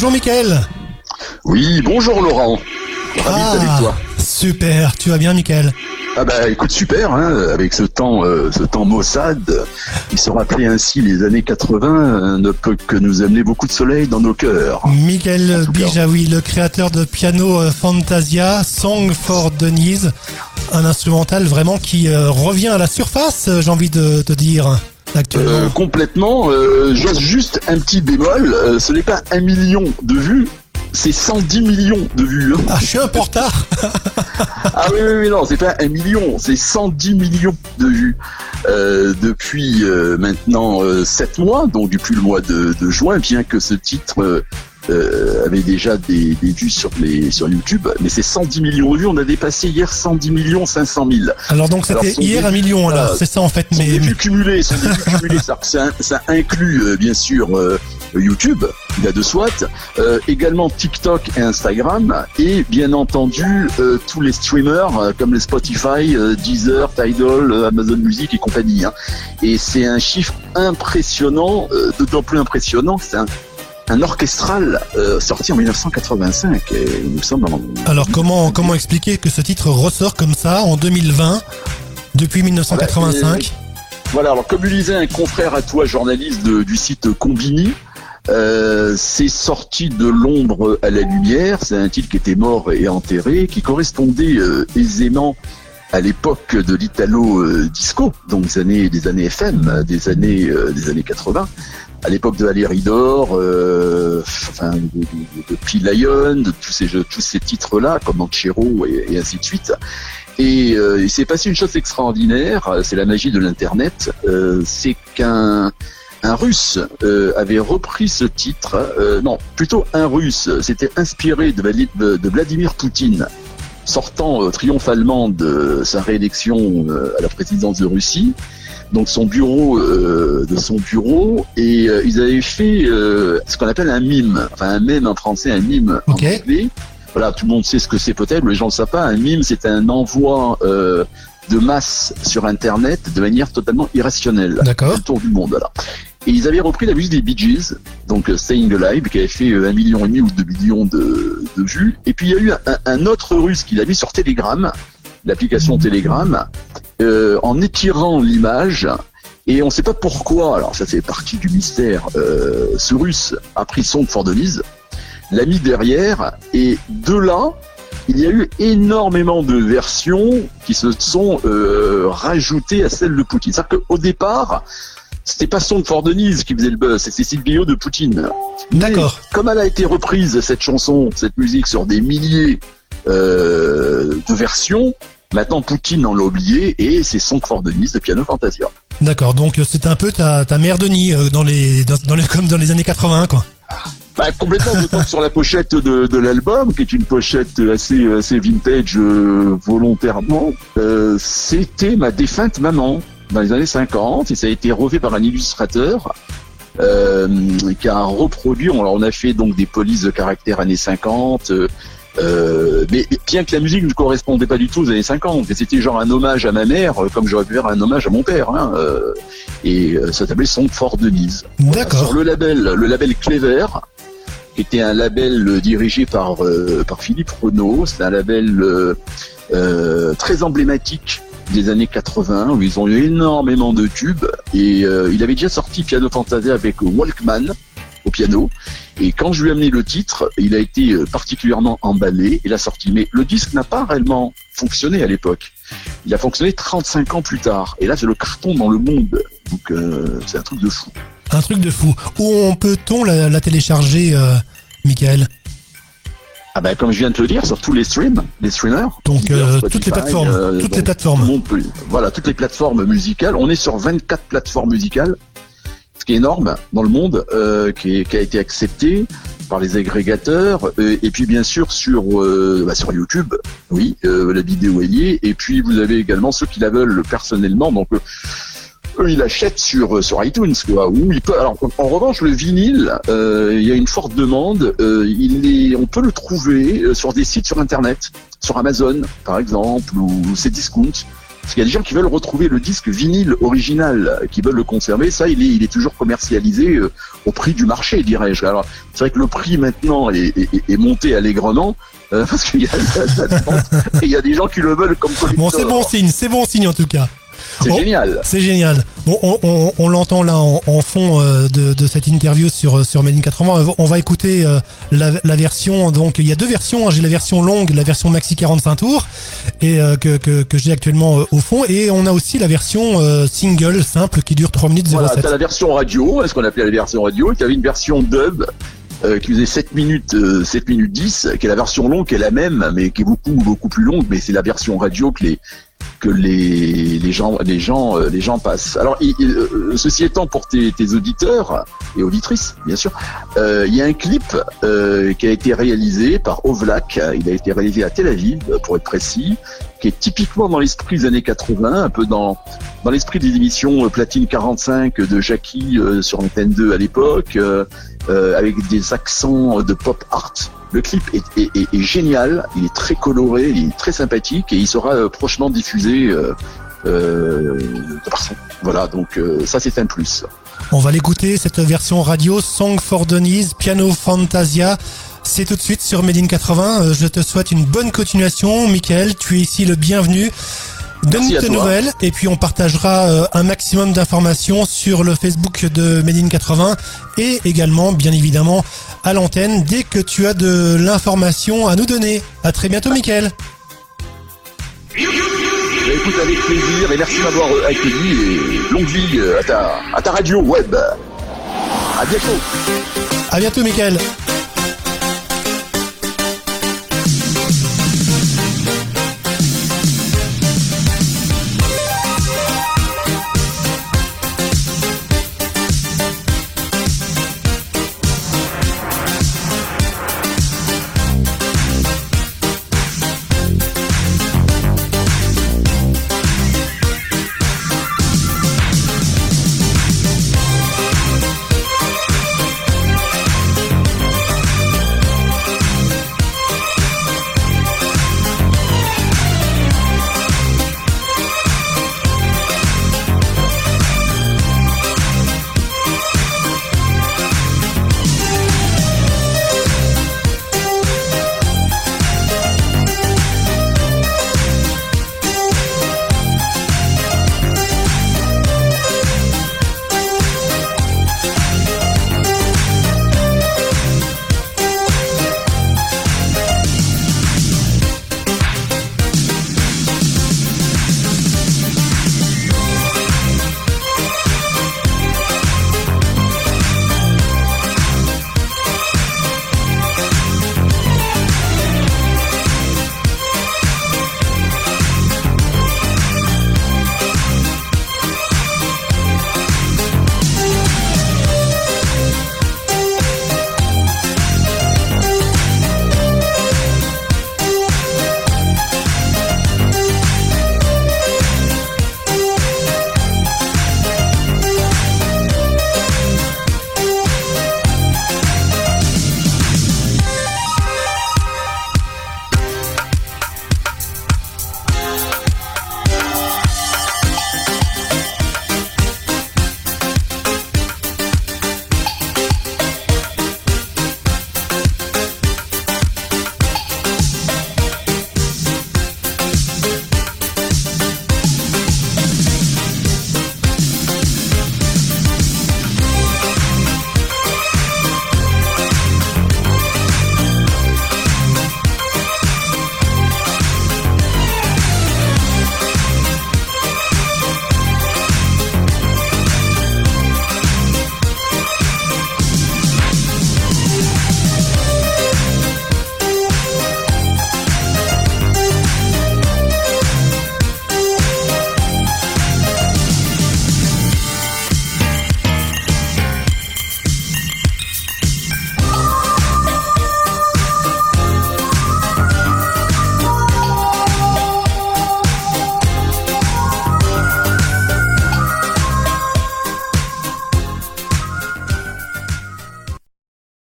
Bonjour Mickaël. Oui, bonjour Laurent. Ravi Ah, avec toi. super, tu vas bien Mickaël Ah bah écoute super, hein, avec ce temps, euh, ce temps maussade, qui se rappelait ainsi les années 80, euh, ne peut que nous amener beaucoup de soleil dans nos cœurs. Cas. Bijawi, le créateur de piano euh, Fantasia, Song for Denise, un instrumental vraiment qui euh, revient à la surface, j'ai envie de te dire. Euh, complètement, euh, juste un petit bémol, euh, ce n'est pas un million de vues, c'est 110 millions de vues. hein. Ah, je suis un retard. Ah oui, oui, oui, non, c'est pas un million, c'est 110 millions de vues euh, depuis euh, maintenant euh, 7 mois, donc depuis le mois de, de juin, bien que ce titre euh, avait déjà des, des vues sur, les, sur YouTube, mais c'est 110 millions de vues, on a dépassé hier 110 millions 500 000. Alors donc c'était hier un million, alors voilà. c'est ça en fait, mais début cumulé, son début cumulé, ça, ça, ça inclut euh, bien sûr euh, YouTube, il a de soit, euh, également TikTok et Instagram, et bien entendu euh, tous les streamers euh, comme les Spotify, euh, Deezer, Tidal, euh, Amazon Music et compagnie. hein. Et c'est un chiffre impressionnant, euh, d'autant plus impressionnant, que c'est un, un orchestral euh, sorti en 1985, et nous sommes en... alors comment comment expliquer que ce titre ressort comme ça en 2020 depuis 1985 Voilà, alors comme le disait un confrère à toi, journaliste de- du site Combini, euh, c'est sorti de l'ombre à la lumière, c'est un titre qui était mort et enterré, qui correspondait euh, aisément à l'époque de l'italo disco, donc des années des années FM, des années euh, des années 80, à l'époque de Valérie Dor, euh, enfin de, P. Lion, de tous ces tous ces titres-là, comme Manchero et, ainsi de suite. Et euh, il s'est passé une chose extraordinaire, c'est la magie de l'internet, euh, c'est qu'un un russe euh, avait repris ce titre, euh, non, plutôt un russe, s'était inspiré de Vladimir Poutine, sortant euh, triomphalement de sa réélection euh, à la présidence de Russie, donc son bureau, euh, de son bureau, et euh, ils avaient fait euh, ce qu'on appelle un mime, enfin un mème en français, un mime Ok. en anglais. Voilà, tout le monde sait ce que c'est peut-être, mais les gens ne le savent pas. Un mime, c'est un envoi euh, de masse sur Internet de manière totalement irrationnelle. D'accord. Le tour du monde, voilà. Et ils avaient repris la musique des Bee Gees, donc euh, Staying Alive, qui avait fait euh, un million et demi ou deux millions de, de vues. Et puis il y a eu un, un autre russe qui l'a mis sur Telegram, l'application Telegram, euh, en étirant l'image. Et on ne sait pas pourquoi, alors ça fait partie du mystère, euh, ce russe a pris son de Fort Denise, l'a mis derrière, et de là, il y a eu énormément de versions qui se sont euh, rajoutées à celle de Poutine. C'est-à-dire qu'au départ, c'était pas son de Fort Denise qui faisait le buzz, c'était Silvio de Poutine. D'accord. Comme elle a été reprise, cette chanson, cette musique, sur des milliers euh, de versions, maintenant Poutine en l'a oublié et c'est son Fort Denise de Piano Fantasia. D'accord, donc euh, c'est un peu ta, ta mère Denis euh, dans les, dans, dans les, comme dans les années 80, quoi. Bah, complètement, d'autant que sur la pochette de, de l'album, qui est une pochette assez, assez vintage euh, volontairement, euh, c'était ma défunte maman dans les années 50 et ça a été refait par un illustrateur euh, qui a reproduit. Alors on a fait donc des polices de caractère années 50. Euh, mais bien que la musique ne correspondait pas du tout aux années 50, et c'était genre un hommage à ma mère, euh, comme j'aurais pu faire un hommage à mon père. Hein, euh, et euh, ça s'appelait Son Fort Denise. D'accord. Sur le label, le label Clever, qui était un label dirigé par euh, par Philippe Renaud, c'est un label euh, euh, très emblématique des années 80 où ils ont eu énormément de tubes et euh, il avait déjà sorti Piano Fantasia avec Walkman au piano. Et quand je lui ai amené le titre il a été euh, particulièrement emballé. Et l'a sorti. Mais le disque n'a pas réellement fonctionné à l'époque. Il a fonctionné 35 ans plus tard. Et là c'est le carton dans le monde. Donc euh, c'est un truc de fou. Un truc de fou. Où on peut-on la, la télécharger, euh, Michael? Ah ben comme je viens de te le dire, sur tous les streams, les streamers. Donc, euh, Spotify, toutes les plateformes, toutes donc, les plateformes. peut- voilà, toutes les plateformes musicales. On est sur 24 plateformes musicales, énorme dans le monde, euh, qui, a été accepté par les agrégateurs. euh, et puis bien sûr sur euh, bah, sur YouTube, oui, la vidéo est liée. Et puis vous avez également ceux qui la veulent personnellement. Donc eux, ils l'achètent sur sur iTunes, quoi. Ou ils peuvent. Alors, en revanche, le vinyle, il y a une forte demande. Il est, on peut le trouver sur des sites sur Internet, sur Amazon, par exemple, ou c'est discount. Parce qu'il y a des gens qui veulent retrouver le disque vinyle original, qui veulent le conserver. Ça, il est, il est toujours commercialisé euh, au prix du marché, dirais-je. Alors, c'est vrai que le prix maintenant est, est, est monté allègrement. Euh, parce qu'il y, a, y a des gens qui le veulent comme collector. Bon, c'est bon signe, c'est bon signe en tout cas. C'est génial. C'est génial. Bon, on, on, on l'entend là en, en fond euh, de, de, cette interview sur sur Made in 80. On va écouter euh, la, la, version. Donc, il y a deux versions. Hein. J'ai la version longue, la version maxi 45 tours, et euh, que que, que j'ai actuellement au fond. Et on a aussi la version single simple qui dure 3 minutes 07. Voilà, t'as la version radio, ce qu'on appelait la version radio. Tu avais une version dub euh, qui faisait 7 minutes, euh, 7 minutes 10, qui est la version longue, qui est la même, mais qui est beaucoup beaucoup plus longue, mais c'est la version radio que les que les, les gens les gens euh, les gens passent. Alors euh, ceci étant pour tes, tes, auditeurs et auditrices bien sûr, euh, il y a un clip qui a été réalisé par Ovlak. Il a été réalisé à Tel Aviv pour être précis, qui est typiquement dans l'esprit des années 80, un peu dans dans l'esprit des émissions Platine 45 de Jackie sur Antenne 2 à l'époque, avec des accents de pop art. Le clip est, génial, il est très coloré, il est très sympathique et il sera euh, prochainement diffusé euh, euh, partout. Voilà, donc euh, ça c'est un plus. On va l'écouter, cette version radio Song for Denise, Piano Fantasia. C'est tout de suite sur Made in 80. Je te souhaite une bonne continuation. Michael, tu es ici le bienvenu. Donne-nous tes nouvelles et puis on partagera euh, un maximum d'informations sur le Facebook de Made in 80 et également, bien évidemment, à l'antenne dès que tu as de l'information à nous donner. À très bientôt, Mickaël. Bah, écoute, avec plaisir et merci de m'avoir euh, accueilli et longue vie euh, à ta, à ta radio web. À bientôt. À bientôt, Mickaël.